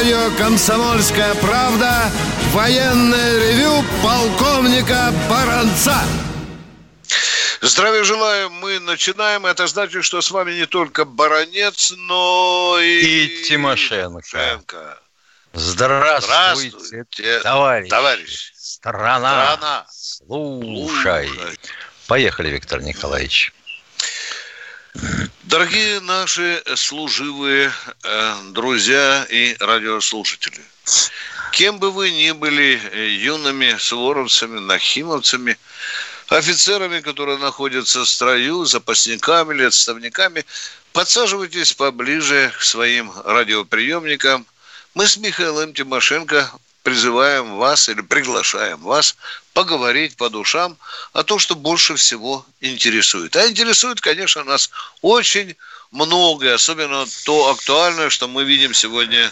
Радио «Комсомольская правда» военное ревю полковника Баранца. Здравия желаю, мы начинаем. Это значит, что с вами не только Баранец, но и... И Тимошенко. Тимошенко. Здравствуйте, Здравствуйте, товарищ. товарищ. Страна. Страна. Слушай. Слушай. Поехали, Виктор Николаевич. Дорогие наши служивые э, друзья и радиослушатели, кем бы вы ни были э, юными суворовцами, нахимовцами, офицерами, которые находятся в строю, запасниками или отставниками, подсаживайтесь поближе к своим радиоприемникам. Мы с Михаилом Тимошенко призываем вас или приглашаем вас поговорить по душам о том, что больше всего интересует. А интересует, конечно, нас очень многое, особенно то актуальное, что мы видим сегодня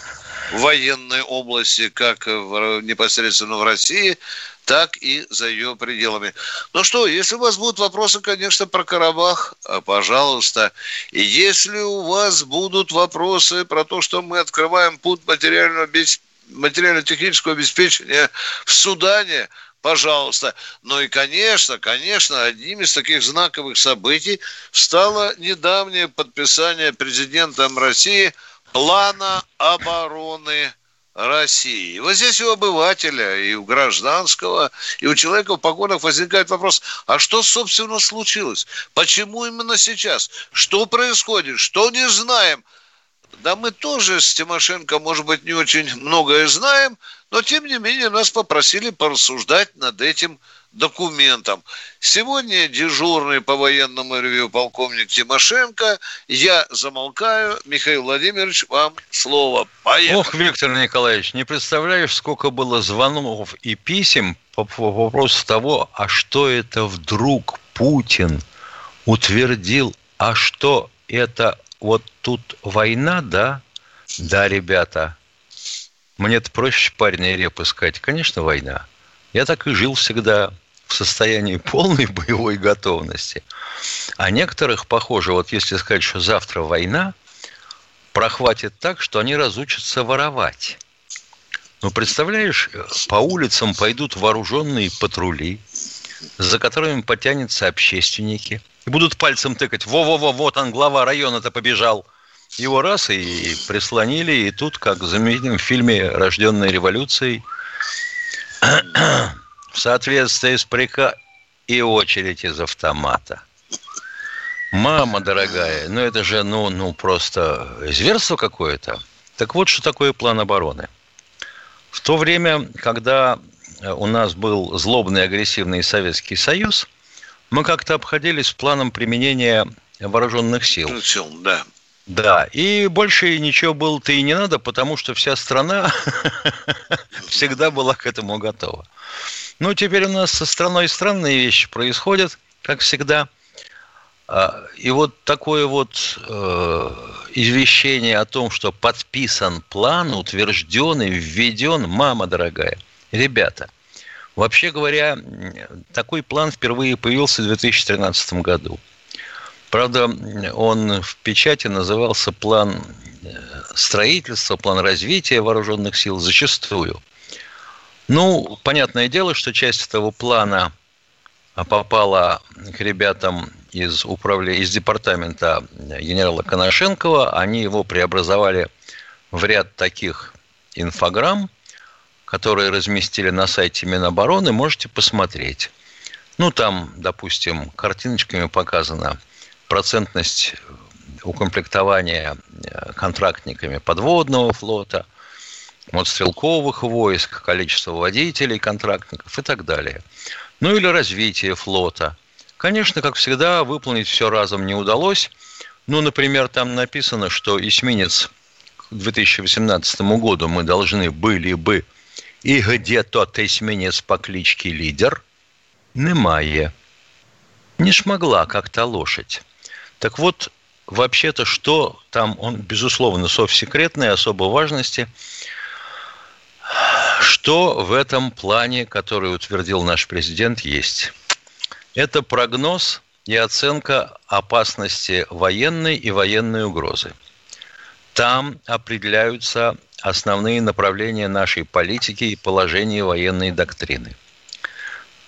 в военной области, как в, непосредственно в России, так и за ее пределами. Ну что, если у вас будут вопросы, конечно, про Карабах, а, пожалуйста. И если у вас будут вопросы про то, что мы открываем путь материального обеспечения, материально-технического обеспечения в Судане, пожалуйста. Ну и, конечно, конечно, одним из таких знаковых событий стало недавнее подписание президентом России плана обороны России. И вот здесь у обывателя, и у гражданского, и у человека в погонах возникает вопрос, а что, собственно, случилось? Почему именно сейчас? Что происходит? Что не знаем? Да мы тоже с Тимошенко, может быть, не очень многое знаем, но, тем не менее, нас попросили порассуждать над этим документом. Сегодня дежурный по военному ревью полковник Тимошенко. Я замолкаю. Михаил Владимирович, вам слово. Поехали. Ох, Виктор Николаевич, не представляешь, сколько было звонков и писем по, вопросу того, а что это вдруг Путин утвердил, а что это вот тут война, да? Да, ребята. Мне-то проще парня и реп искать. Конечно, война. Я так и жил всегда в состоянии полной боевой готовности. А некоторых, похоже, вот если сказать, что завтра война, прохватит так, что они разучатся воровать. Ну, представляешь, по улицам пойдут вооруженные патрули, за которыми потянутся общественники, будут пальцем тыкать, во-во-во, вот он, глава района-то побежал. Его раз и прислонили, и тут, как в фильме «Рожденная революцией», в соответствии с прика и очередь из автомата. Мама дорогая, ну это же, ну, ну просто зверство какое-то. Так вот, что такое план обороны. В то время, когда у нас был злобный агрессивный Советский Союз, мы как-то обходились планом применения вооруженных сил. Сил, да. Да, и больше ничего было-то и не надо, потому что вся страна всегда была к этому готова. Ну, теперь у нас со страной странные вещи происходят, как всегда. А, и вот такое вот э, извещение о том, что подписан план, утвержденный, введен, мама дорогая, ребята, вообще говоря, такой план впервые появился в 2013 году. Правда, он в печати назывался план э, строительства, план развития вооруженных сил зачастую. Ну, понятное дело, что часть этого плана попала к ребятам из, управления, из департамента генерала Коношенкова. Они его преобразовали в ряд таких инфограмм, которые разместили на сайте Минобороны. Можете посмотреть. Ну, там, допустим, картиночками показана процентность укомплектования э, контрактниками подводного флота, мотострелковых войск, количество водителей, контрактников и так далее. Ну или развитие флота. Конечно, как всегда, выполнить все разом не удалось. Ну, например, там написано, что эсминец к 2018 году мы должны были бы и где тот эсминец по кличке Лидер, немає. не шмогла как-то лошадь. Так вот, вообще-то, что там, он, безусловно, совсекретной особой важности, что в этом плане, который утвердил наш президент, есть. Это прогноз и оценка опасности военной и военной угрозы. Там определяются основные направления нашей политики и положение военной доктрины.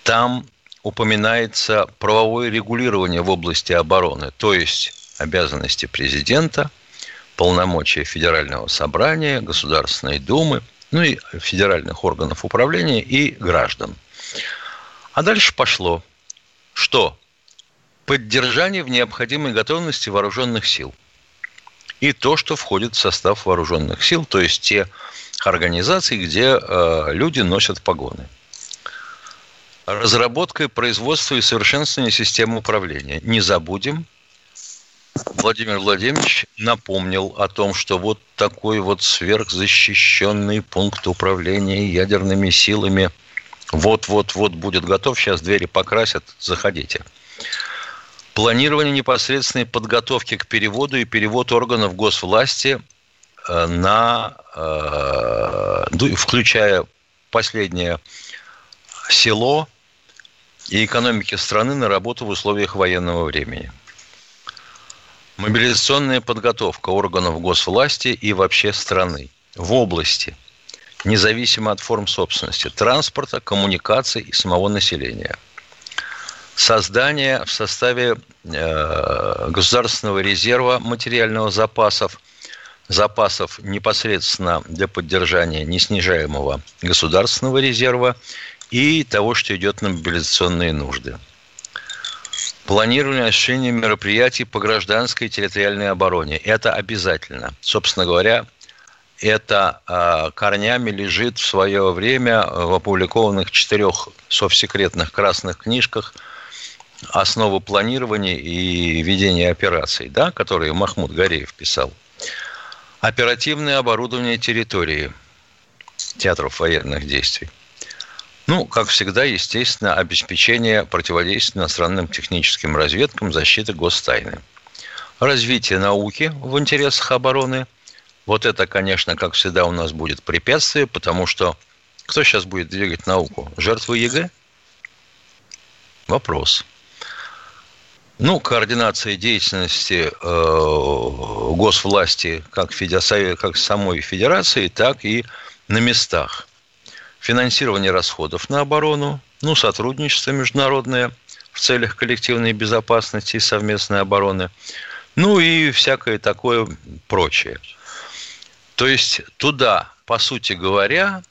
Там упоминается правовое регулирование в области обороны, то есть обязанности президента, полномочия Федерального собрания, Государственной Думы, ну и федеральных органов управления и граждан. А дальше пошло, что поддержание в необходимой готовности вооруженных сил и то, что входит в состав вооруженных сил, то есть те организации, где э, люди носят погоны. Разработка, производство и совершенствование системы управления. Не забудем, Владимир Владимирович напомнил о том, что вот такой вот сверхзащищенный пункт управления ядерными силами вот-вот-вот будет готов. Сейчас двери покрасят, заходите. Планирование непосредственной подготовки к переводу и перевод органов госвласти э, на, э, включая последнее село и экономики страны на работу в условиях военного времени – Мобилизационная подготовка органов госвласти и вообще страны в области, независимо от форм собственности, транспорта, коммуникаций и самого населения. Создание в составе э, государственного резерва материального запасов, запасов непосредственно для поддержания неснижаемого государственного резерва и того, что идет на мобилизационные нужды – Планирование осуществления мероприятий по гражданской и территориальной обороне. Это обязательно. Собственно говоря, это э, корнями лежит в свое время в опубликованных четырех совсекретных красных книжках основы планирования и ведения операций, да, которые Махмуд Гореев писал. Оперативное оборудование территории театров военных действий – ну, как всегда, естественно, обеспечение противодействия иностранным техническим разведкам, защиты гостайны. Развитие науки в интересах обороны. Вот это, конечно, как всегда, у нас будет препятствие, потому что кто сейчас будет двигать науку? Жертвы ЕГЭ? Вопрос. Ну, координация деятельности э, госвласти как, федерации, как самой федерации, так и на местах – финансирование расходов на оборону, ну, сотрудничество международное в целях коллективной безопасности и совместной обороны, ну и всякое такое прочее. То есть туда, по сути говоря,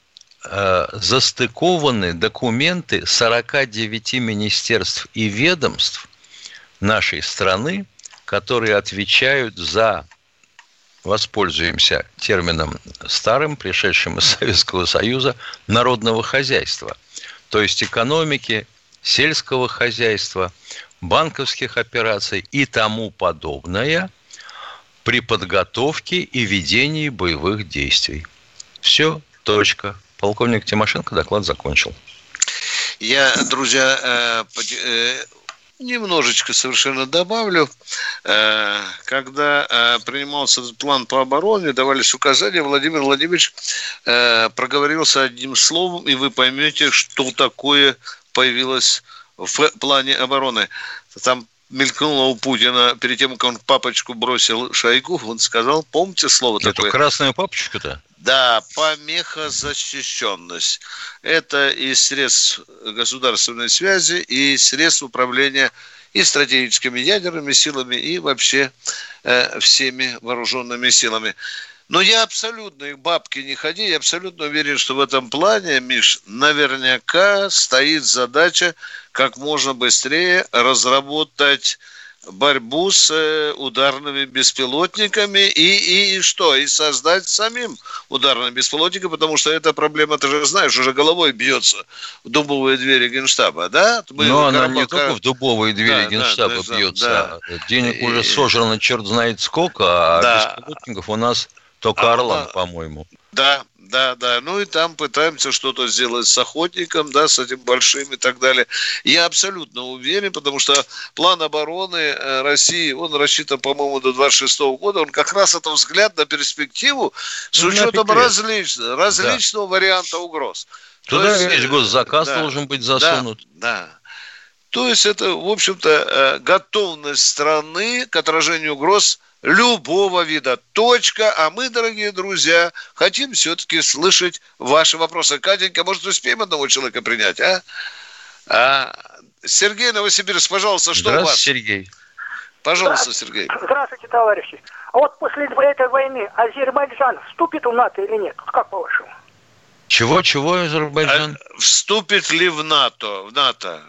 э, застыкованы документы 49 министерств и ведомств нашей страны, которые отвечают за воспользуемся термином старым, пришедшим из Советского Союза, народного хозяйства, то есть экономики, сельского хозяйства, банковских операций и тому подобное при подготовке и ведении боевых действий. Все, точка. Полковник Тимошенко доклад закончил. Я, друзья, э, э, немножечко совершенно добавлю. Э, когда э, принимался этот план по обороне, давались указания, Владимир Владимирович э, проговорился одним словом, и вы поймете, что такое появилось в плане обороны. Там мелькнуло у Путина перед тем, как он папочку бросил Шойгу, он сказал, помните слово Это такое? красную папочку-то? Да, помехозащищенность. Это и средств государственной связи, и средств управления и стратегическими ядерными силами, и вообще э, всеми вооруженными силами. Но я абсолютно, их бабки не ходи, я абсолютно уверен, что в этом плане, Миш, наверняка стоит задача как можно быстрее разработать борьбу с э, ударными беспилотниками и, и что? И создать самим ударные беспилотники, потому что эта проблема, ты же знаешь, уже головой бьется в дубовые двери Генштаба, да? Мы Но она не только в дубовые двери да, Генштаба да, бьется. Да. Денег и, уже сожрано черт знает сколько, а да. беспилотников у нас только а, Орлан, по-моему. Да, да, да. Ну и там пытаемся что-то сделать с охотником, да, с этим большим и так далее. Я абсолютно уверен, потому что план обороны э, России, он рассчитан, по-моему, до 26 года, он как раз это взгляд на перспективу с ну, учетом различ... различного да. варианта угроз. Туда есть, весь госзаказ да, должен быть засунут. Да, да. То есть это, в общем-то, э, готовность страны к отражению угроз любого вида. Точка. А мы, дорогие друзья, хотим все-таки слышать ваши вопросы. Катенька, может, успеем одного человека принять, а? а Сергей Новосибирск, пожалуйста, что у вас? Сергей. Пожалуйста, Сергей. Здравствуйте, товарищи. А вот после этой войны Азербайджан вступит в НАТО или нет? Как по-вашему? Чего, чего Азербайджан? А, вступит ли в НАТО? В НАТО?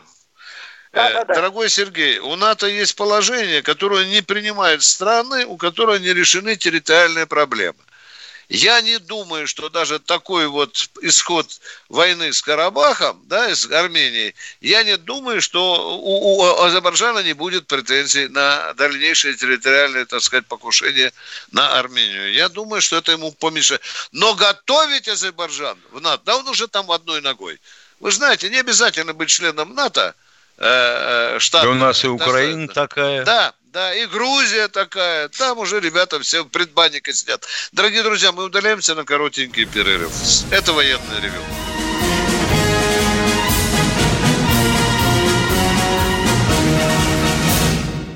Да, да, да. Дорогой Сергей, у НАТО есть положение, которое не принимают страны, у которых не решены территориальные проблемы. Я не думаю, что даже такой вот исход войны с Карабахом, да, с Арменией, я не думаю, что у, у Азербайджана не будет претензий на дальнейшее территориальное, так сказать, покушение на Армению. Я думаю, что это ему помешает. Но готовить Азербайджан в НАТО, да он уже там одной ногой. Вы знаете, не обязательно быть членом НАТО, э, э штат. И у нас и Украина да, такая. Да, да, и Грузия такая. Там уже ребята все в предбаннике сидят. Дорогие друзья, мы удаляемся на коротенький перерыв. Это военный ревю.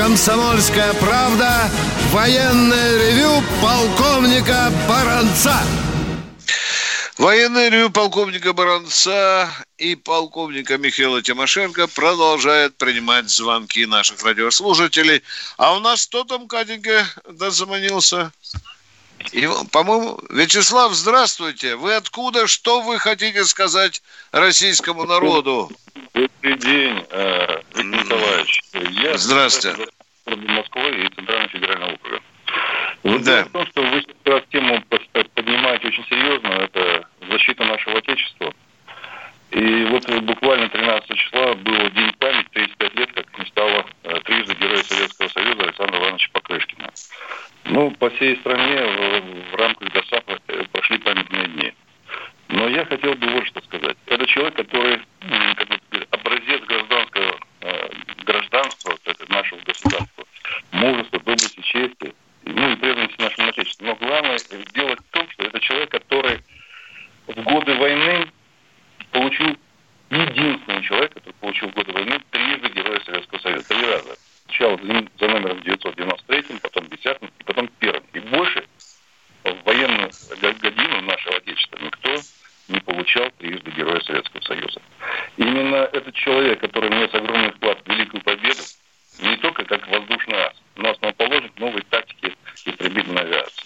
«Комсомольская правда» военное ревю полковника Баранца. Военное ревю полковника Баранца и полковника Михаила Тимошенко продолжает принимать звонки наших радиослушателей. А у нас кто там, Катенька, дозвонился? И, по-моему, Вячеслав, здравствуйте. Вы откуда? Что вы хотите сказать российскому народу? Добрый день, э, Николаевич. Я Здравствуйте. Москвы и Центрального федерального округа. Вот да. дело в том, что вы сейчас тему поднимаете очень серьезно, это защита нашего Отечества. И вот буквально 13 числа было День памяти, 35 лет, как не стало э, трижды Героя Советского Союза Александра Ивановича Покрышкина. Ну, по всей стране в, в рамках ДОСАПа э, прошли памятные дни. Но я хотел бы вот что сказать. Это человек, который как бы, образец гражданского э, гражданства это нашего государства, мужества, доблести, чести, ну и преданности нашему отечеству. Но главное дело в том, что это человек, который в годы войны получил единственный человек, который получил в годы войны трижды Героя Советского Союза. Три раза. Сначала за номером 993, потом 10 и потом первым. И больше в военную годину нашего Отечества никто не получал трижды Героя Советского Союза. Именно этот человек, который внес огромный вклад в Великую Победу, не только как воздушный ас, но основоположник новой тактики истребительной авиации.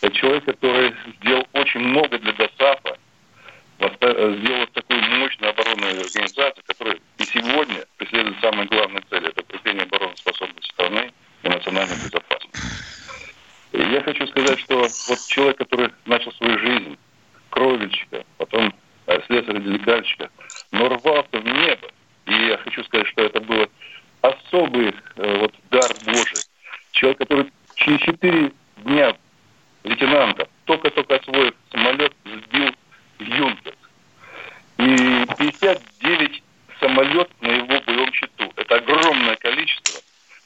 Это человек, который сделал очень много для ДОСАФа, сделал такую мощную оборонную организацию, которая и сегодня самые главные цели. Это укрепление обороноспособности страны и национальной безопасности. Я хочу сказать, что вот человек, который начал свою жизнь кровельщика, потом э, слесаря-делегальщика, но рвался в небо. И я хочу сказать, что это было особый э, вот дар Божий. Человек, который через четыре дня лейтенанта, только-только освоив самолет, сбил Юнкерс. И 59 самолет на его боевом счету. Это огромное количество,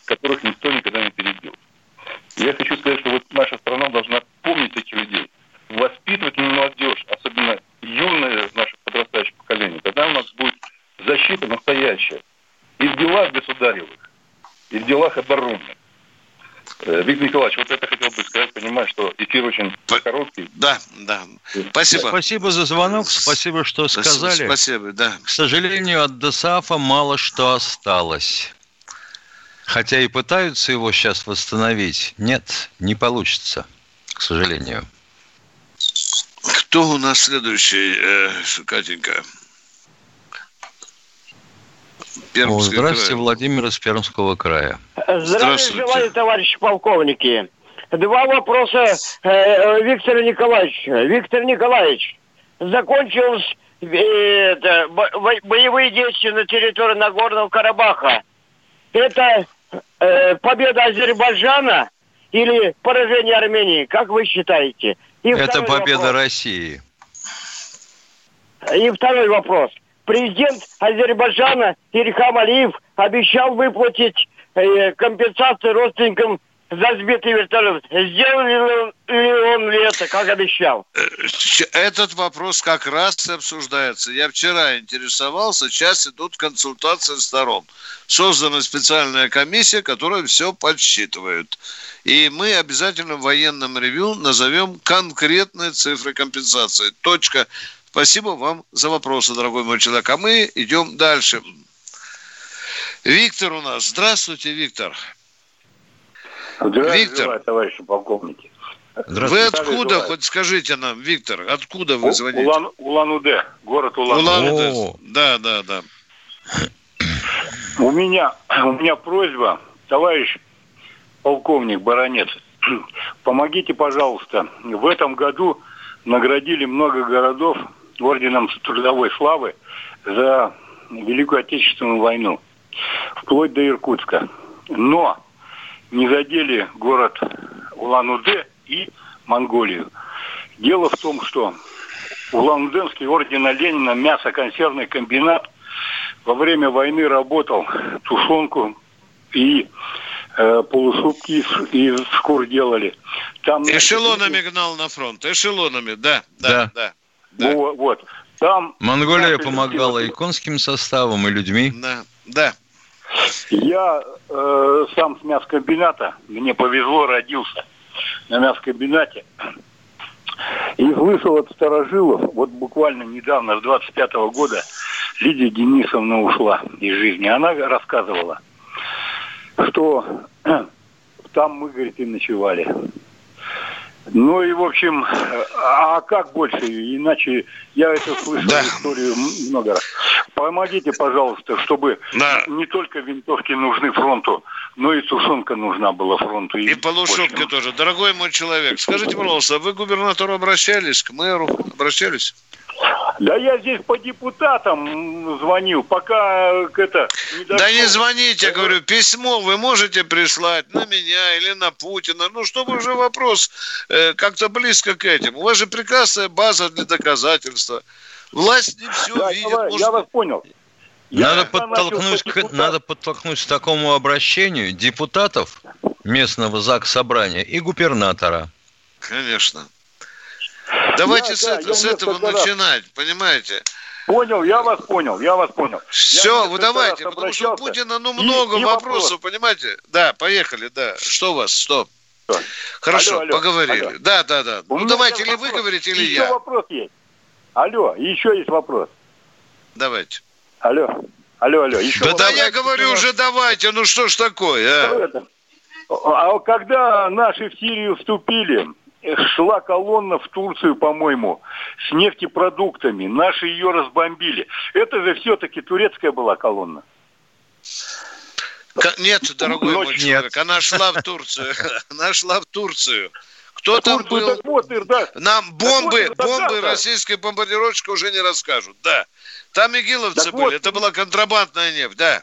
которых никто никогда не перебил. Я хочу сказать, что вот наша страна должна помнить таких людей воспитывать молодежь, особенно юное наше подрастающее поколение, тогда у нас будет защита настоящая. И в делах государевых, и в делах оборонных. Э, Виктор Николаевич, вот это хотел бы сказать, понимаю, что и эфир очень По... короткий. Да, да. Спасибо. Спасибо за звонок, спасибо, что сказали. Спасибо, да. К сожалению, от ДСАФа мало что осталось. Хотя и пытаются его сейчас восстановить. Нет, не получится, к сожалению. Кто у нас следующий, э, Катенька? Пермский Здравствуйте, край. Владимир из Пермского края. Здравия желаю, товарищи полковники. Два вопроса э, э Виктора Николаевича. Виктор Николаевич, закончились э, это, боевые действия на территории Нагорного Карабаха. Это э, победа Азербайджана или поражение Армении? Как вы считаете? И Это победа вопрос. России. И второй вопрос. Президент Азербайджана Ильхам Алиев обещал выплатить э, компенсацию родственникам за сбитый вертолет. Сделал ли он ли это, как обещал? Э, этот вопрос как раз и обсуждается. Я вчера интересовался, сейчас идут консультации сторон. Создана специальная комиссия, которая все подсчитывает. И мы обязательно в военном ревю назовем конкретные цифры компенсации. Точка. Спасибо вам за вопросы, дорогой мой человек. А мы идем дальше. Виктор у нас. Здравствуйте, Виктор. Здравия Виктор. Желаю, товарищи полковники. Вы откуда, желаю. хоть скажите нам, Виктор, откуда вы звоните? Улан, Улан-Удэ, город Улан-Удэ. Улан да, да, да. У меня, у меня просьба, товарищ полковник Баранец, помогите, пожалуйста. В этом году наградили много городов орденом трудовой славы за Великую Отечественную войну, вплоть до Иркутска. Но не задели город Улан-Удэ и Монголию. Дело в том, что Улан-Удэнский ордена Ленина мясоконсервный комбинат во время войны работал тушенку и э, полушубки из, из шкур делали. Там, эшелонами гнал на фронт, эшелонами, да, да, да. да, Вот, вот. Там Монголия помогала и конским составом, и людьми. Да, да. Я э, сам с мясокомбината, мне повезло, родился на мясокомбинате. И слышал от старожилов, вот буквально недавно, с 25-го года, Лидия Денисовна ушла из жизни. Она рассказывала, что там мы, говорит, и ночевали. Ну и, в общем, а как больше? Иначе я это слышал да. историю много раз. Помогите, пожалуйста, чтобы да. не только винтовки нужны фронту, но и тушенка нужна была фронту. И, и полушубки тоже. Дорогой мой человек, скажите, пожалуйста, вы к губернатору обращались, к мэру обращались? Да я здесь по депутатам звонил, пока это... Не Да не звоните, я говорю, письмо вы можете прислать на меня или на Путина, ну, чтобы уже вопрос э, как-то близко к этим. У вас же прекрасная база для доказательства. Власть не все да, видит. Я, может... я вас понял. Надо подтолкнуть, к, надо подтолкнуть к такому обращению депутатов местного ЗАГС собрания и губернатора. Конечно. Давайте я, с, да, это, с этого начинать, понимаете? Понял, я вас понял, я вас понял. Все, вы давайте, потому что у Путина ну много и, и вопросов, вопрос. понимаете? Да, поехали, да. Что у вас? Стоп. Хорошо, алло, алло, поговорили. Алло. Да, да, да. У ну давайте, или вы говорите, или еще я. Еще вопрос есть. Алло, еще есть вопрос. Давайте. Алло, алло, алло. Еще да, да, я говорю уже давайте, ну что ж такое, а? А когда наши в Сирию вступили, шла колонна в Турцию, по-моему, с нефтепродуктами. Наши ее разбомбили. Это же все-таки турецкая была колонна. Нет, дорогой Ночь. мой человек, она шла в Турцию. Она шла в Турцию. Кто там был? Вот, да. Нам бомбы, вот, бомбы российской бомбардировщика уже не расскажут. Да. Там игиловцы так были. Вот. Это была контрабандная нефть, да.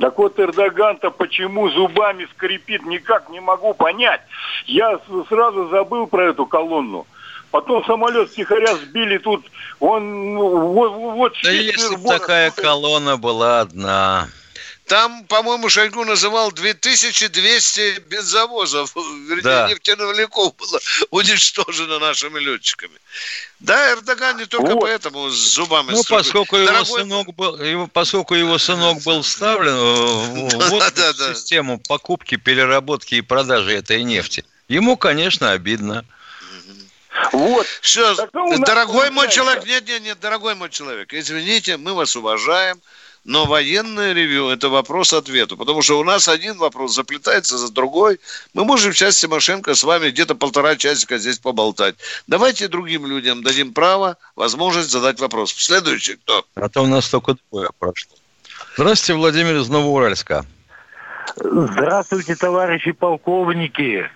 Так вот Эрдоган-то почему зубами скрипит, никак не могу понять. Я сразу забыл про эту колонну. Потом самолет тихоря сбили тут, он ну, вот, вот Да если бы такая колонна была одна. Там, по-моему, Шойгу называл 2200 бензовозов, вернее, да. нефтяновиков было уничтожено нашими летчиками. Да, Эрдоган не только вот. поэтому с зубами Ну, поскольку его, Дорогой... сынок был, его, поскольку его сынок был вставлен в, в систему покупки, переработки и продажи этой нефти. Ему, конечно, обидно. Вот. Все, дорогой мой человек, нет, нет, нет, дорогой мой человек, извините, мы вас уважаем, но военное ревю – это вопрос ответу, потому что у нас один вопрос заплетается за другой. Мы можем сейчас Тимошенко с вами где-то полтора часика здесь поболтать. Давайте другим людям дадим право, возможность задать вопрос. Следующий кто? А то у нас только двое прошло. Здравствуйте, Владимир из Новоуральска. Здравствуйте, товарищи полковники.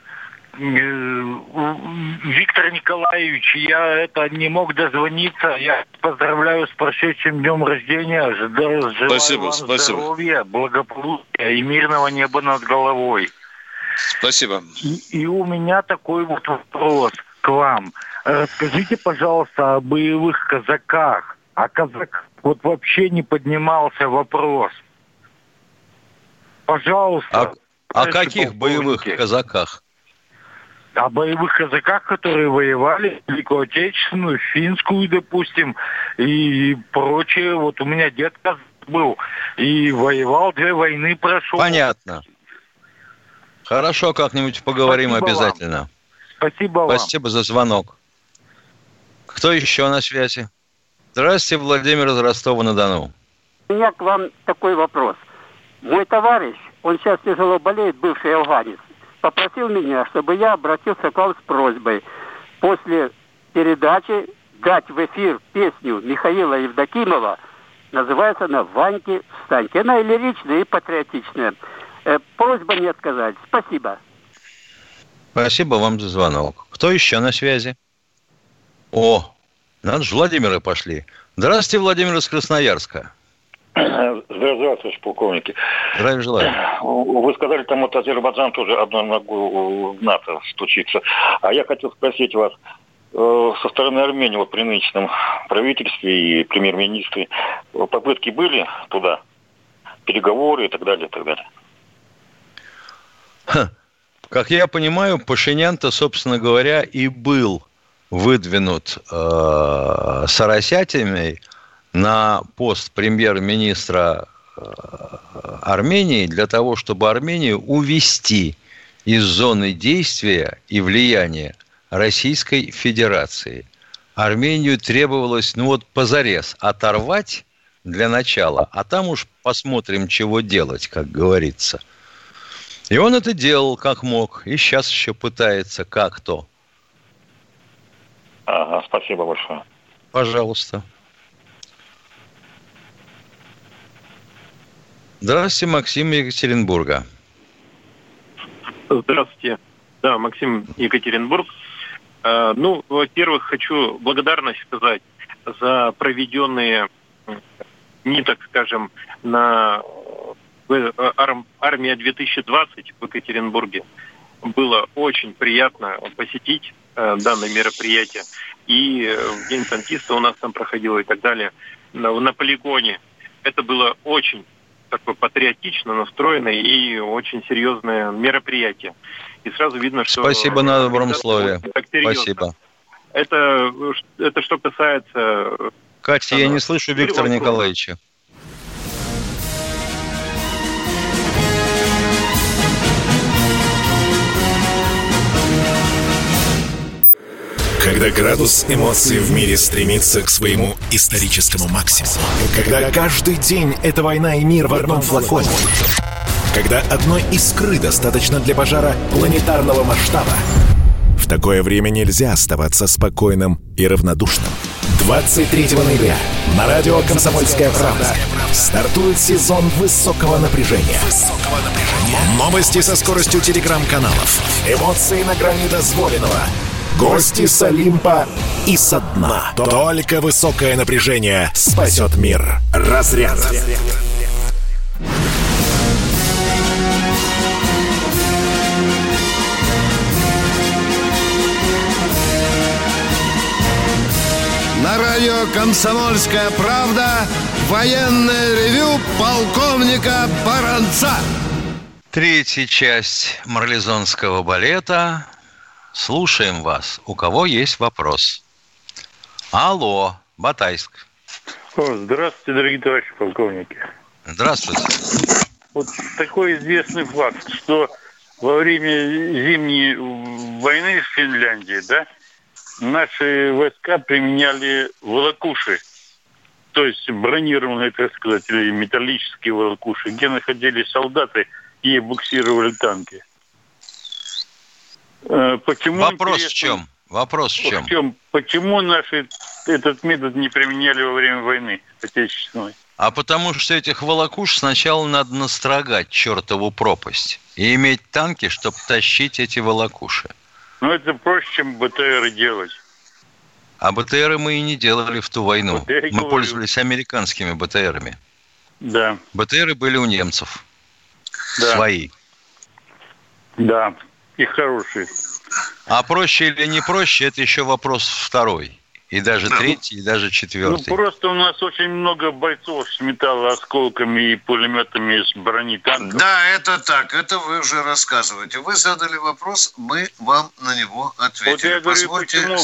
Э, Виктор Николаевич, я это не мог дозвониться. Я поздравляю с прошедшим днем рождения. Желаю спасибо, вам спасибо. здоровья, благополучия и мирного неба над головой. Спасибо. И, и у меня такой вот вопрос к вам. Расскажите, пожалуйста, о боевых казаках. О казаках вот вообще не поднимался вопрос. Пожалуйста. А, о каких боевых казаках? О боевых казаках, которые воевали Великую Отечественную, Финскую, допустим, и прочее. Вот у меня дед был и воевал, две войны прошел. Понятно. Хорошо, как-нибудь поговорим Спасибо обязательно. Вам. Спасибо вам. Спасибо за звонок. Кто еще на связи? Здравствуйте, Владимир из Ростова-на-Дону. У меня к вам такой вопрос. Мой товарищ, он сейчас тяжело болеет, бывший афганец попросил меня, чтобы я обратился к вам с просьбой после передачи дать в эфир песню Михаила Евдокимова, называется она «Ваньки встаньте». Она и лиричная, и патриотичная. Э, просьба не отказать. Спасибо. Спасибо вам за звонок. Кто еще на связи? О, надо же, Владимиры пошли. Здравствуйте, Владимир из Красноярска. Здравствуйте, товарищ полковники. Здравия желаю. Вы сказали, там вот Азербайджан тоже одной ногой в НАТО стучится. А я хотел спросить вас, э, со стороны Армении вот при нынешнем правительстве и премьер-министре попытки были туда? Переговоры и так далее, и так далее. Ха. Как я понимаю, Пашинян-то, собственно говоря, и был выдвинут э, соросятиной на пост премьер-министра э, Армении для того, чтобы Армению увести из зоны действия и влияния Российской Федерации. Армению требовалось, ну вот, позарез оторвать для начала, а там уж посмотрим, чего делать, как говорится. И он это делал как мог, и сейчас еще пытается как-то. Ага, спасибо большое. Пожалуйста. Здравствуйте, Максим Екатеринбурга. Здравствуйте. Да, Максим Екатеринбург. Э, ну, во-первых, хочу благодарность сказать за проведенные не так скажем, на э, армия 2020 в Екатеринбурге. Было очень приятно посетить э, данное мероприятие. И в День танкиста у нас там проходило и так далее. На, на полигоне. Это было очень такое патриотично настроенное и очень серьезное мероприятие. И сразу видно, что... Спасибо на добром слове. Спасибо. Это, это что касается... Катя, я не слышу Виктора Николаевича. Когда градус эмоций в мире стремится к своему историческому максимуму. Когда каждый день это война и мир в одном флаконе. Когда одной искры достаточно для пожара планетарного масштаба. В такое время нельзя оставаться спокойным и равнодушным. 23 ноября на радио «Комсомольская правда» стартует сезон высокого напряжения. Новости со скоростью телеграм-каналов. Эмоции на грани дозволенного – Гости с Олимпа и со дна. Только высокое напряжение спасет мир. Разряд. На радио «Комсомольская правда» военное ревю полковника Баранца. Третья часть марлезонского балета Слушаем вас. У кого есть вопрос? Алло, Батайск. О, здравствуйте, дорогие товарищи полковники. Здравствуйте. Вот такой известный факт, что во время зимней войны в Финляндии, да, наши войска применяли волокуши, то есть бронированные, так сказать, или металлические волокуши, где находились солдаты и буксировали танки. Э, почему Вопрос в чем? Вопрос в чем? В чем? Почему наши этот метод не применяли во время войны Отечественной? А потому что этих волокуш сначала надо настрогать чертову пропасть и иметь танки, чтобы тащить эти волокуши. Ну, это проще, чем БТРы делать. А БТРы мы и не делали в ту войну. БТР, мы говорю. пользовались американскими БТРами. Да. БТРы были у немцев. Да. Свои. Да, и хорошие. А проще или не проще, это еще вопрос второй. И даже да. третий, и даже четвертый. Ну, просто у нас очень много бойцов с металлоосколками и пулеметами с брони танков. Да, это так. Это вы уже рассказываете. Вы задали вопрос, мы вам на него ответили. Вот я говорю, Позвольте...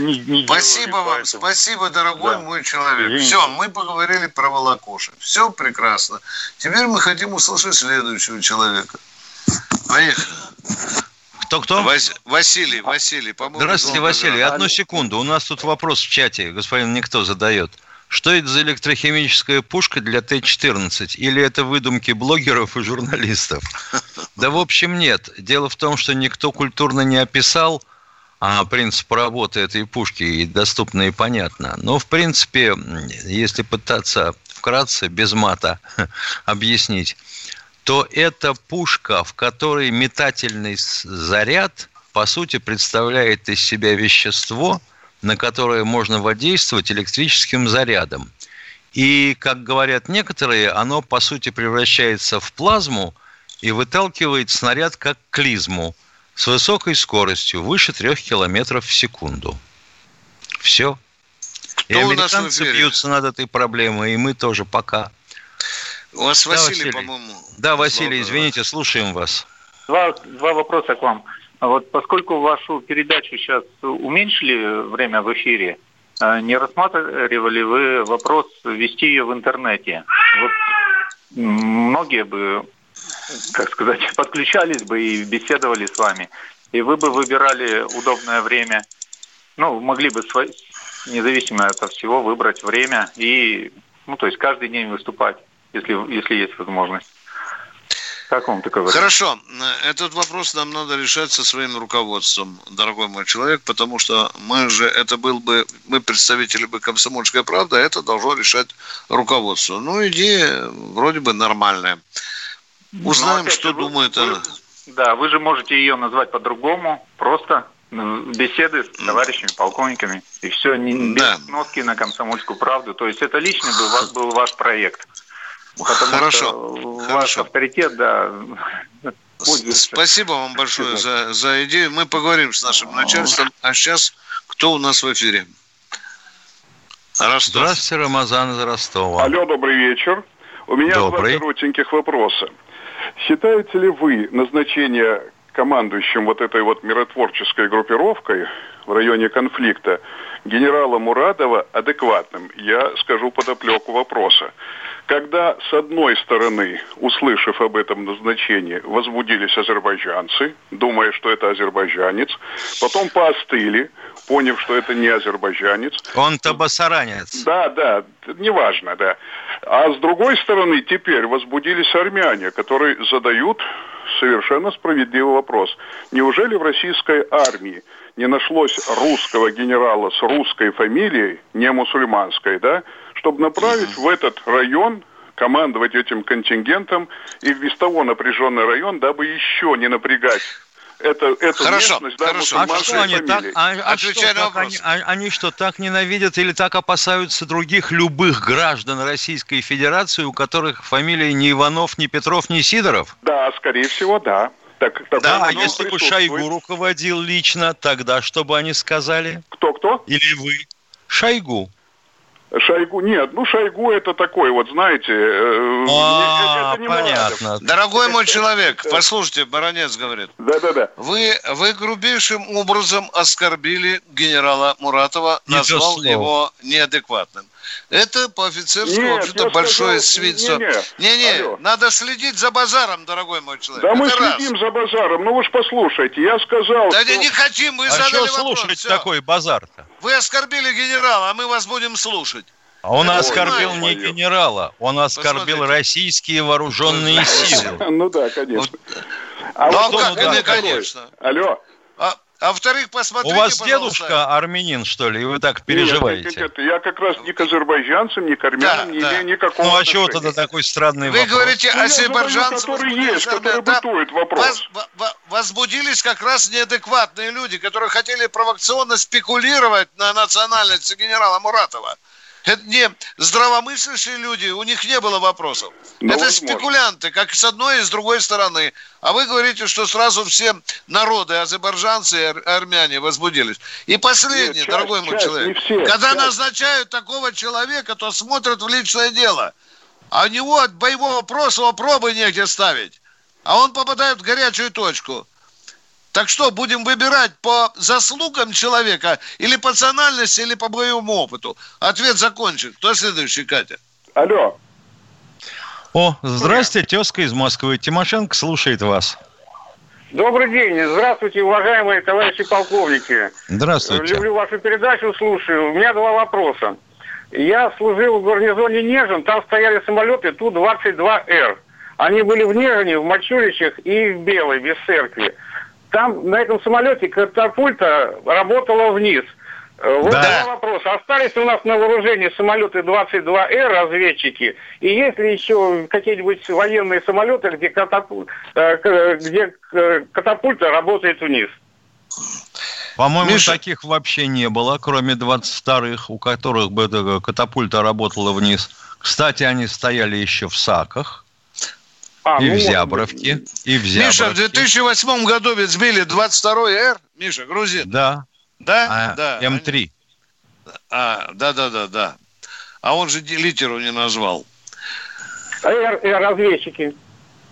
Не, не спасибо вам, поэтому. спасибо, дорогой да. мой человек. Извините. Все, мы поговорили про волокуши. Все прекрасно. Теперь мы хотим услышать следующего человека. Поехали. Кто-кто? Вас... Василий, Василий, по-моему. Здравствуйте, Василий. Одну секунду. У нас тут вопрос в чате, господин Никто задает. Что это за электрохимическая пушка для Т-14? Или это выдумки блогеров и журналистов? Да, в общем, нет. Дело в том, что никто культурно не описал а принцип работы этой пушки и доступно и понятно. Но, в принципе, если пытаться вкратце, без мата объяснить, то это пушка, в которой метательный заряд, по сути, представляет из себя вещество, на которое можно воздействовать электрическим зарядом. И, как говорят некоторые, оно, по сути, превращается в плазму и выталкивает снаряд как клизму с высокой скоростью, выше 3 км в секунду. Все. Кто и американцы бьются над этой проблемой, и мы тоже пока. У вас да, Василий, Василий. по-моему. Да, Василий, извините, слушаем вас. Два, два вопроса к вам. Вот поскольку вашу передачу сейчас уменьшили время в эфире, а не рассматривали вы вопрос вести ее в интернете? Вот многие бы, как сказать, подключались бы и беседовали с вами. И вы бы выбирали удобное время. Ну, могли бы независимо от всего выбрать время и, ну, то есть каждый день выступать если, если есть возможность. Как вам такой вопрос? Хорошо. Этот вопрос нам надо решать со своим руководством, дорогой мой человек, потому что мы же, это был бы, мы представители бы комсомольской правды, а это должно решать руководство. Ну, идея вроде бы нормальная. Ну, Узнаем, ну, что вы, думает вы, она. Да, вы же можете ее назвать по-другому, просто беседы с товарищами, полковниками, и все, не, без да. носки на комсомольскую правду. То есть это личный был, был ваш проект. Потому Хорошо. Что ваш Хорошо. авторитет, да. Спасибо вам большое за, за идею. Мы поговорим с нашим начальством. А сейчас кто у нас в эфире? Ростов. Здравствуйте, Рамазан из Ростова. Алло, добрый вечер. У меня добрый. два коротеньких вопроса. Считаете ли вы назначение командующим вот этой вот миротворческой группировкой в районе конфликта генерала Мурадова адекватным? Я скажу подоплеку вопроса когда, с одной стороны, услышав об этом назначении, возбудились азербайджанцы, думая, что это азербайджанец, потом поостыли, поняв, что это не азербайджанец. Он-то басаранец. Да, да, неважно, да. А с другой стороны, теперь возбудились армяне, которые задают совершенно справедливый вопрос. Неужели в российской армии не нашлось русского генерала с русской фамилией, не мусульманской, да, чтобы направить в этот район командовать этим контингентом и без того напряженный район, дабы еще не напрягать это, эту хорошо, местность, да, хорошо. А что они так, а, а что, так они, а, они что, так ненавидят или так опасаются других любых граждан Российской Федерации, у которых фамилии ни Иванов, ни Петров, ни Сидоров? Да, скорее всего, да. Так, да, а если бы Шойгу руководил лично, тогда что бы они сказали? Кто-кто? Или вы? Шойгу. Шойгу, нет, ну Шойгу это такой вот, знаете, э, а, это не понятно. Молодец. Дорогой мой человек, послушайте, баронец говорит. Да-да-да. Вы, вы грубейшим образом оскорбили генерала Муратова, назвал его неадекватным. Это по офицерскому, вообще-то, большое свидетельство. Не-не, надо следить за базаром, дорогой мой человек. Да Это мы раз. следим за базаром, ну вы ж послушайте, я сказал... Да что... не хотим, вы а задали что вопрос. слушать Все. такой базар-то? Вы оскорбили генерала, а мы вас будем слушать. А он Это оскорбил не мое. генерала, он оскорбил Посмотрите. российские вооруженные силы. Ну да, конечно. А ну, вот как, ну, конечно. Алло. А во-вторых, посмотрите, У вас пожалуйста. дедушка армянин, что ли, и вы так переживаете? Нет, нет, нет, я как раз ни к азербайджанцам, ни к армянам да, не да. имею никакого Ну, а чего тогда такой странный вы вопрос? Вы говорите, ну, азербайджанцы... Который есть, который да, бытует вопрос. Воз, возбудились как раз неадекватные люди, которые хотели провокационно спекулировать на национальности генерала Муратова. Это не здравомыслящие люди, у них не было вопросов. Ну, это возможно. спекулянты, как с одной и с другой стороны. А вы говорите, что сразу все народы, азербайджанцы и армяне возбудились. И последнее, Нет, дорогой часть, мой часть, человек. Все, когда часть. назначают такого человека, то смотрят в личное дело. А у него от боевого прошлого пробы негде ставить. А он попадает в горячую точку. Так что, будем выбирать по заслугам человека или по национальности, или по боевому опыту? Ответ закончен. Кто следующий, Катя? Алло. О, здрасте, тезка из Москвы. Тимошенко слушает вас. Добрый день. Здравствуйте, уважаемые товарищи полковники. Здравствуйте. Люблю вашу передачу, слушаю. У меня два вопроса. Я служил в гарнизоне Нежин, там стояли самолеты Ту-22Р. Они были в Нежине, в Мачулищах и в Белой, без церкви. Там на этом самолете катапульта работала вниз. Э, вот да. два вопроса. Остались у нас на вооружении самолеты 22Р, разведчики, и есть ли еще какие-нибудь военные самолеты, где, катапуль... Э, где э, катапульта работает вниз? По-моему, Миша... таких вообще не было, кроме 22-х, у которых бы катапульта работала вниз. Кстати, они стояли еще в САКах. А, и ну, в Зябровке, и в Зябровке. Миша, в 2008 году ведь сбили 22-й Р, Миша, грузин. Да. Да? А, да. М3. А, да, да, да, да. А он же литеру не назвал. Р, Р разведчики.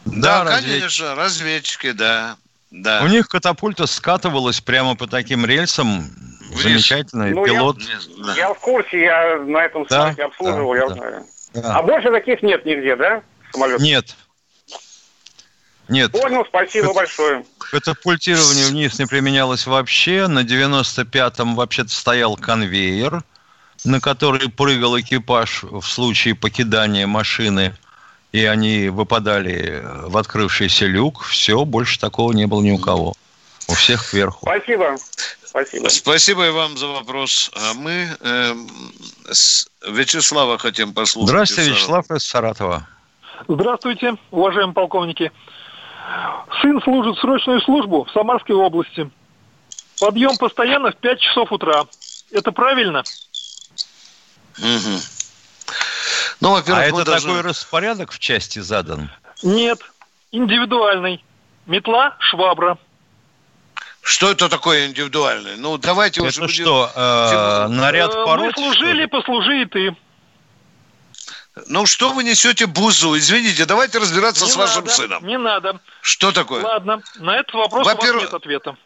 Да, да разведчики. конечно, разведчики, да. Да. У них катапульта скатывалась прямо по таким рельсам. Вниз. Замечательный ну, пилот. Я, я в курсе, я на этом да? сайте обслуживал, да, я да. знаю. Да. А больше таких нет нигде, да? Самолетов? Нет. Нет. Понял, спасибо Кат- большое. Катапультирование вниз не применялось вообще. На 95-м вообще-то стоял конвейер, на который прыгал экипаж в случае покидания машины, и они выпадали в открывшийся люк. Все, больше такого не было ни у кого. У всех кверху. Спасибо. Спасибо. Спасибо и вам за вопрос. А мы э, с Вячеслава хотим послушать. Здравствуйте, Вячеслав из Саратова. Здравствуйте, уважаемые полковники. Сын служит срочную службу в Самарской области. Подъем постоянно в 5 часов утра. Это правильно? Угу. Ну, во-первых, а это должны... такой распорядок в части задан? Нет, индивидуальный. Метла, швабра. Что это такое индивидуальное? Ну, давайте это уже... Это что, э, наряд э, пород? Мы служили, послужи и ты. Ну, что вы несете бузу? Извините, давайте разбираться не с вашим надо, сыном. Не надо. Что такое? Ладно, на этот вопрос Во-первых... у вас нет ответа.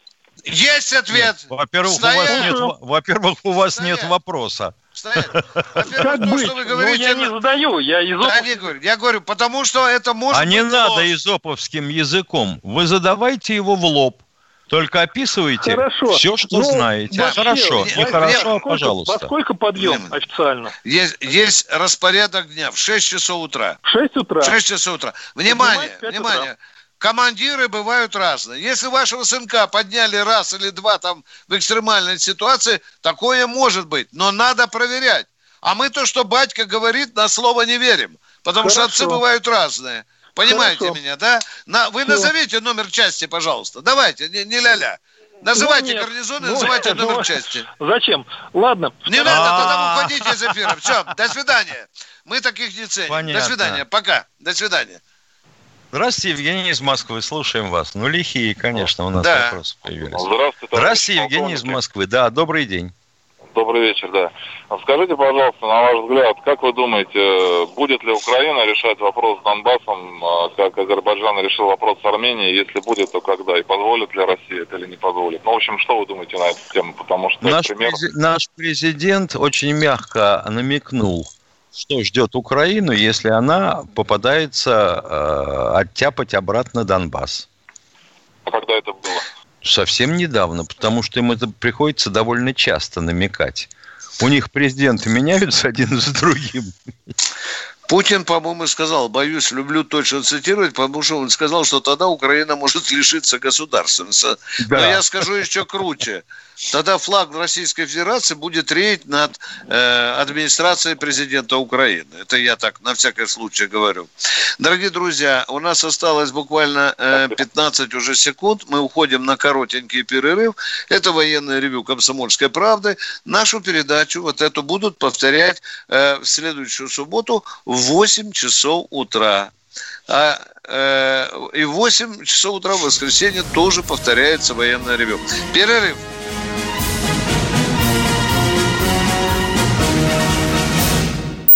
Есть ответ. Во-первых, у вас нет, во-первых, у вас Стоять. нет вопроса. Как быть? Что вы говорите, ну, я не задаю, я изоп... Да, не говорю. Я говорю, потому что это может А не надо изоповским языком. Вы задавайте его в лоб. Только описывайте хорошо. все, что ну, знаете. Вообще, хорошо, не, хорошо, во пожалуйста. Во сколько подъем Нет. официально? Есть, есть распорядок дня в 6 часов утра. В 6 утра? В 6 часов утра. Внимание, внимание. Утра. Командиры бывают разные. Если вашего сынка подняли раз или два там в экстремальной ситуации, такое может быть. Но надо проверять. А мы то, что батька говорит, на слово не верим. Потому Хорошо. что отцы бывают разные. Понимаете Хорошо. меня, да? На, вы Все. назовите номер части, пожалуйста. Давайте, не, не ля-ля. Называйте ну, гарнизон и ну, называйте ну, номер части. Зачем? Ладно. Не надо, тогда уходите из эфира. Все, до свидания. Мы таких не ценим. Понятно. До свидания. Пока. До свидания. Здравствуйте, Евгений из Москвы. Слушаем вас. Ну, лихие, конечно, у нас да. вопросы появились. Здравствуйте. Здравствуйте, Евгений из Москвы. Да, добрый день. Добрый вечер, да. Скажите, пожалуйста, на ваш взгляд, как вы думаете, будет ли Украина решать вопрос с Донбассом, а, как Азербайджан решил вопрос с Арменией? Если будет, то когда? И позволит ли Россия это или не позволит? Ну, в общем, что вы думаете на эту тему? Потому что, наш, пример... прези... наш президент очень мягко намекнул, что ждет Украину, если она попадается э, оттяпать обратно Донбасс. А когда это было? Совсем недавно, потому что им это приходится довольно часто намекать. У них президенты меняются один за другим. Путин, по-моему, сказал, боюсь, люблю точно цитировать, потому что он сказал, что тогда Украина может лишиться государственности. Да. Но я скажу еще круче. Тогда флаг Российской Федерации будет реять над э, администрацией президента Украины. Это я так на всякий случай говорю. Дорогие друзья, у нас осталось буквально э, 15 уже секунд. Мы уходим на коротенький перерыв. Это военное ревю «Комсомольской правды». Нашу передачу, вот эту, будут повторять э, в следующую субботу в 8 часов утра. А, э, и в 8 часов утра в воскресенье тоже повторяется военное ревю. Перерыв.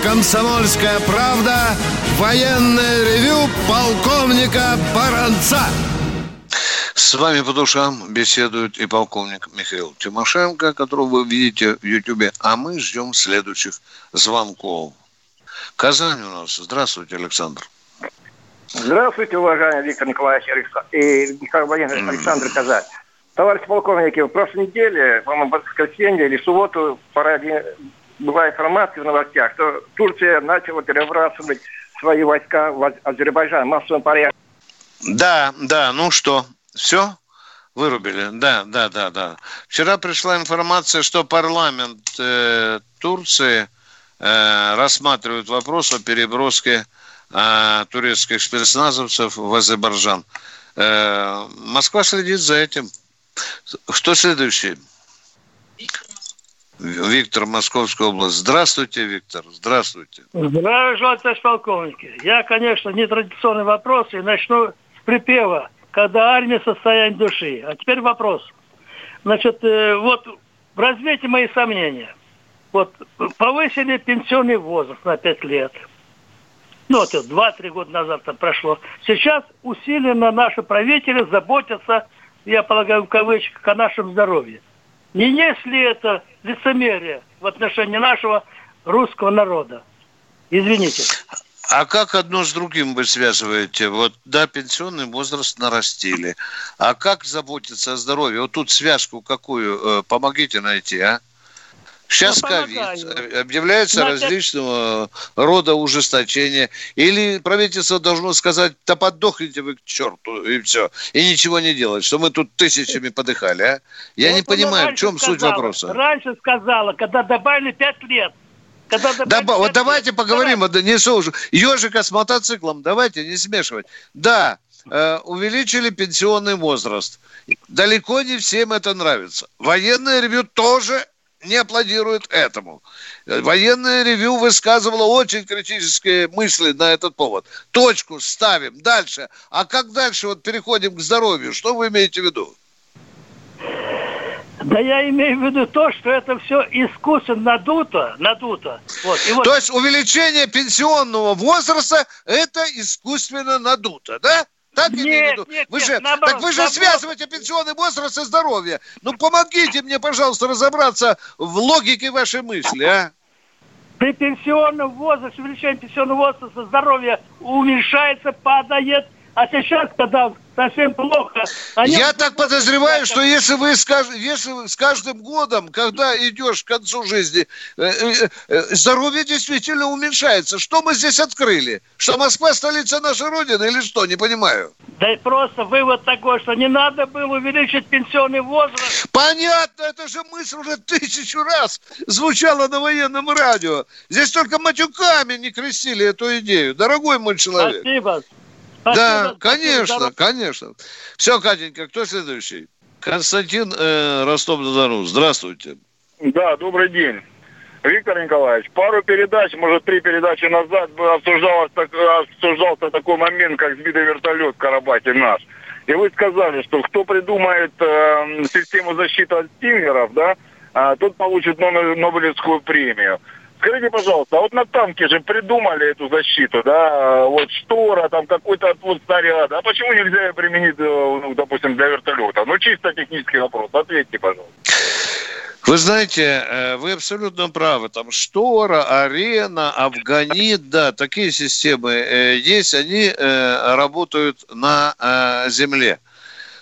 «Комсомольская правда» военное ревю полковника Баранца. С вами по душам беседует и полковник Михаил Тимошенко, которого вы видите в Ютьюбе, а мы ждем следующих звонков. Казань у нас. Здравствуйте, Александр. Здравствуйте, уважаемый Виктор Николаевич и Михаил Владимирович Александр Казань. Товарищи полковники, в прошлой неделе, по-моему, в воскресенье или в субботу по радио была информация в новостях, что Турция начала перебрасывать свои войска в Азербайджан в массовом порядке. Да, да, ну что, все? Вырубили, да, да, да, да. Вчера пришла информация, что парламент э, Турции э, рассматривает вопрос о переброске э, турецких спецназовцев в Азербайджан. Э, Москва следит за этим. Кто следующий? Виктор, Московская область. Здравствуйте, Виктор. Здравствуйте. Здравия желаю, товарищ полковник. Я, конечно, нетрадиционный вопрос и начну с припева, когда армия состояние души. А теперь вопрос. Значит, э, вот развейте мои сомнения. Вот повысили пенсионный возраст на 5 лет. Ну, это 2-3 года назад там прошло. Сейчас усиленно наши правители заботятся, я полагаю, в кавычках, о нашем здоровье. Не есть ли это лицемерие в отношении нашего русского народа? Извините. А как одно с другим вы связываете? Вот, да, пенсионный возраст нарастили. А как заботиться о здоровье? Вот тут связку какую? Э, помогите найти, а? Сейчас ковид, объявляются Значит... различного рода ужесточения. Или правительство должно сказать, да подохните вы к черту, и все. И ничего не делать, что мы тут тысячами подыхали, а? Я вот не понимаю, в чем сказала, суть вопроса. Раньше сказала, когда добавили пять лет. Когда да, вот давайте лет. поговорим, Давай. не сужу. Ежика с мотоциклом, давайте не смешивать. Да, э, увеличили пенсионный возраст. Далеко не всем это нравится. Военное ревю тоже не аплодирует этому. Военное ревю высказывало очень критические мысли на этот повод. Точку ставим. Дальше. А как дальше вот переходим к здоровью? Что вы имеете в виду? Да я имею в виду то, что это все искусственно надуто, надуто. Вот. И вот... То есть увеличение пенсионного возраста это искусственно надуто, да? Так нет, имею в виду? Нет, вы нет, же, наоборот, так вы же наоборот. связываете пенсионный возраст и здоровье. Ну, помогите мне, пожалуйста, разобраться в логике вашей мысли, а? При пенсионном возрасте, увеличение пенсионного возраста, здоровье уменьшается, падает. А сейчас, когда совсем плохо. Они Я так подозреваю, что если вы скаж... если с каждым годом, когда идешь к концу жизни, э, э, э, здоровье действительно уменьшается. Что мы здесь открыли? Что Москва столица нашей Родины или что? Не понимаю. Да и просто вывод такой, что не надо было увеличить пенсионный возраст. Понятно, это же мысль уже тысячу раз звучала на военном радио. Здесь только матюками не крестили эту идею, дорогой мой человек. Спасибо. Да, конечно, конечно. Все, Катенька, кто следующий? Константин э, Ростов-на-Дону. Здравствуйте. Да, добрый день. Виктор Николаевич, пару передач, может, три передачи назад обсуждался, обсуждался такой момент, как сбитый вертолет в Карабахе наш. И вы сказали, что кто придумает э, систему защиты от стингеров, да, э, тот получит Нобелевскую премию. Скажите, пожалуйста, а вот на танке же придумали эту защиту, да, вот штора, там какой-то отвод снаряда. А почему нельзя ее применить, э, ну, допустим, для вертолета? Ну, чисто технический вопрос. Ответьте, пожалуйста. Вы знаете, э, вы абсолютно правы. Там штора, арена, афганит, да, такие системы э, есть, они работают на земле.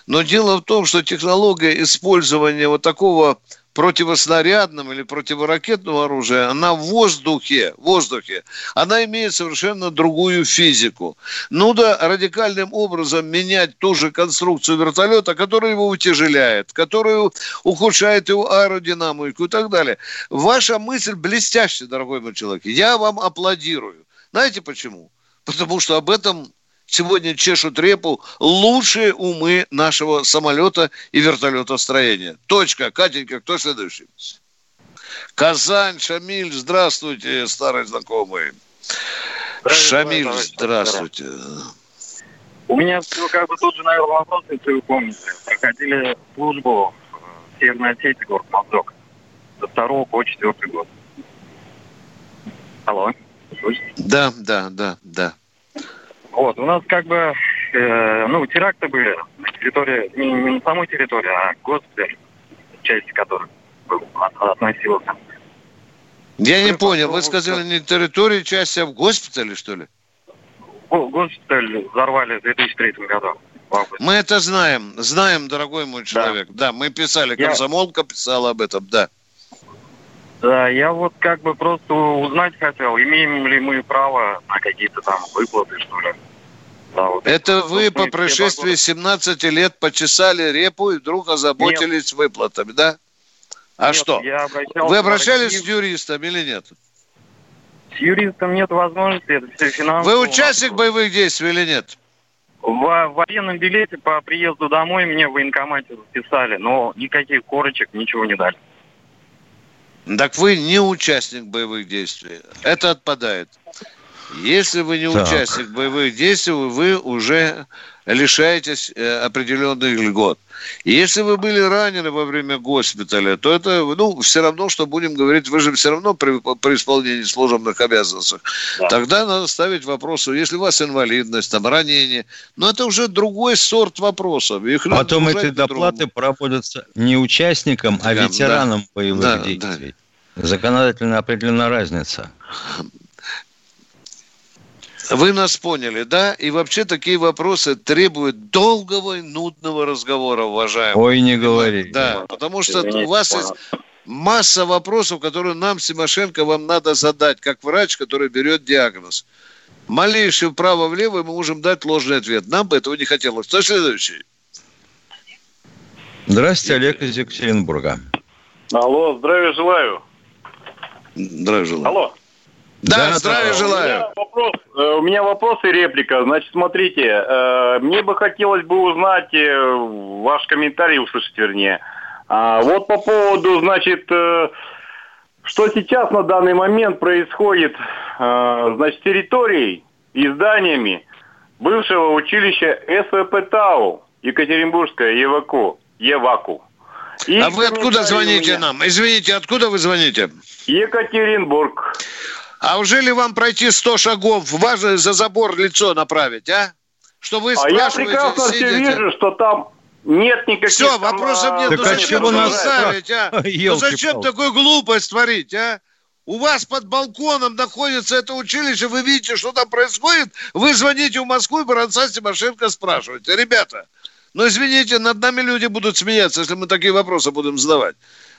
Но дело в том, что технология использования вот такого противоснарядного или противоракетного оружия, она в воздухе, в воздухе, она имеет совершенно другую физику. Ну да, радикальным образом менять ту же конструкцию вертолета, которая его утяжеляет, которая ухудшает его аэродинамику и так далее. Ваша мысль блестящая, дорогой мой человек. Я вам аплодирую. Знаете почему? Потому что об этом сегодня чешут репу лучшие умы нашего самолета и вертолетостроения. Точка. Катенька, кто следующий? Казань, Шамиль, здравствуйте, старый знакомый. Шамиль, здравствуйте. У меня как бы тут же, наверное, вопрос, если вы помните. Проходили службу в Северной Осетии, город Моздок. Со второго по четвертый год. Алло, слышите? Да, да, да, да. Вот, у нас как бы, э, ну, теракты были на территории, не, не на самой территории, а госпиталь, часть которых относился. Я не понял, вы сказали не территории части, а в госпитале, что ли? Госпиталь взорвали в 2003 году. Мы это знаем, знаем, дорогой мой человек. Да, да мы писали, комсомолка писала об этом, да. Да, я вот как бы просто узнать хотел, имеем ли мы право на какие-то там выплаты, что ли. Да, вот это вы по прошествии 17 лет почесали репу и вдруг озаботились нет. выплатами, да? А нет, что? Я вы обращались с юристом или нет? С юристом нет возможности, это все финансово. Вы участник боевых действий или нет? В военном билете по приезду домой мне в военкомате записали, но никаких корочек, ничего не дали. Так вы не участник боевых действий. Это отпадает. Если вы не так. участник боевых действий, вы уже лишаетесь э, определенных льгот. Если вы были ранены во время госпиталя, то это, ну, все равно, что будем говорить, вы же все равно при, при исполнении служебных обязанностей. Да. Тогда надо ставить вопрос, если у вас инвалидность, там, ранение, но это уже другой сорт вопросов. Их Потом эти доплаты проводятся не участникам, а да, ветеранам да, боевых да, действий. Да. Законодательно определена разница. Вы нас поняли, да? И вообще такие вопросы требуют долгого и нудного разговора, уважаемые. Ой, не говори. Да, потому что у вас есть масса вопросов, которые нам, Симошенко, вам надо задать, как врач, который берет диагноз. Малейшее вправо-влево мы можем дать ложный ответ. Нам бы этого не хотелось. Кто следующий? Здравствуйте, Олег из Екатеринбурга. Алло, здравия желаю. Здравия желаю. Алло. Да, да здравия да. желаю. У меня, вопрос, э, у меня вопрос и реплика. Значит, смотрите, э, мне бы хотелось бы узнать, э, ваш комментарий услышать, вернее. А, вот по поводу, значит, что сейчас на данный момент происходит, значит, территорией и зданиями бывшего училища СВП ТАУ Екатеринбургская ЕВАКУ. ЕВАКУ. И а вы откуда звоните нам? Извините, откуда вы звоните? Екатеринбург. А уже ли вам пройти 100 шагов? Важно за забор лицо направить, а? Что вы а я прекрасно все вижу, что там нет никаких... Все, вопросов нет. Так ну, зачем нас ставить, а? ну зачем такую глупость творить, а? у вас под балконом находится это училище, вы видите, что там происходит, вы звоните в Москву и Баранца Тимошенко спрашиваете. Ребята, ну извините, над нами люди будут смеяться, если мы такие вопросы будем задавать.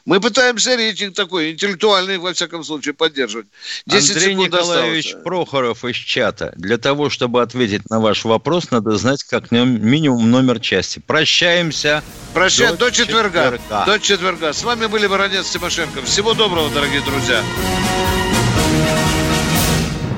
Мы пытаемся рейтинг такой, интеллектуальный, во всяком случае, поддерживать. 10 Андрей Николаевич осталось. Прохоров из чата. Для того, чтобы ответить на ваш вопрос, надо знать как минимум номер части. Прощаемся. Прощаем до, до четверга. четверга. До четверга. С вами были Воронец Тимошенко. Всего доброго, дорогие друзья.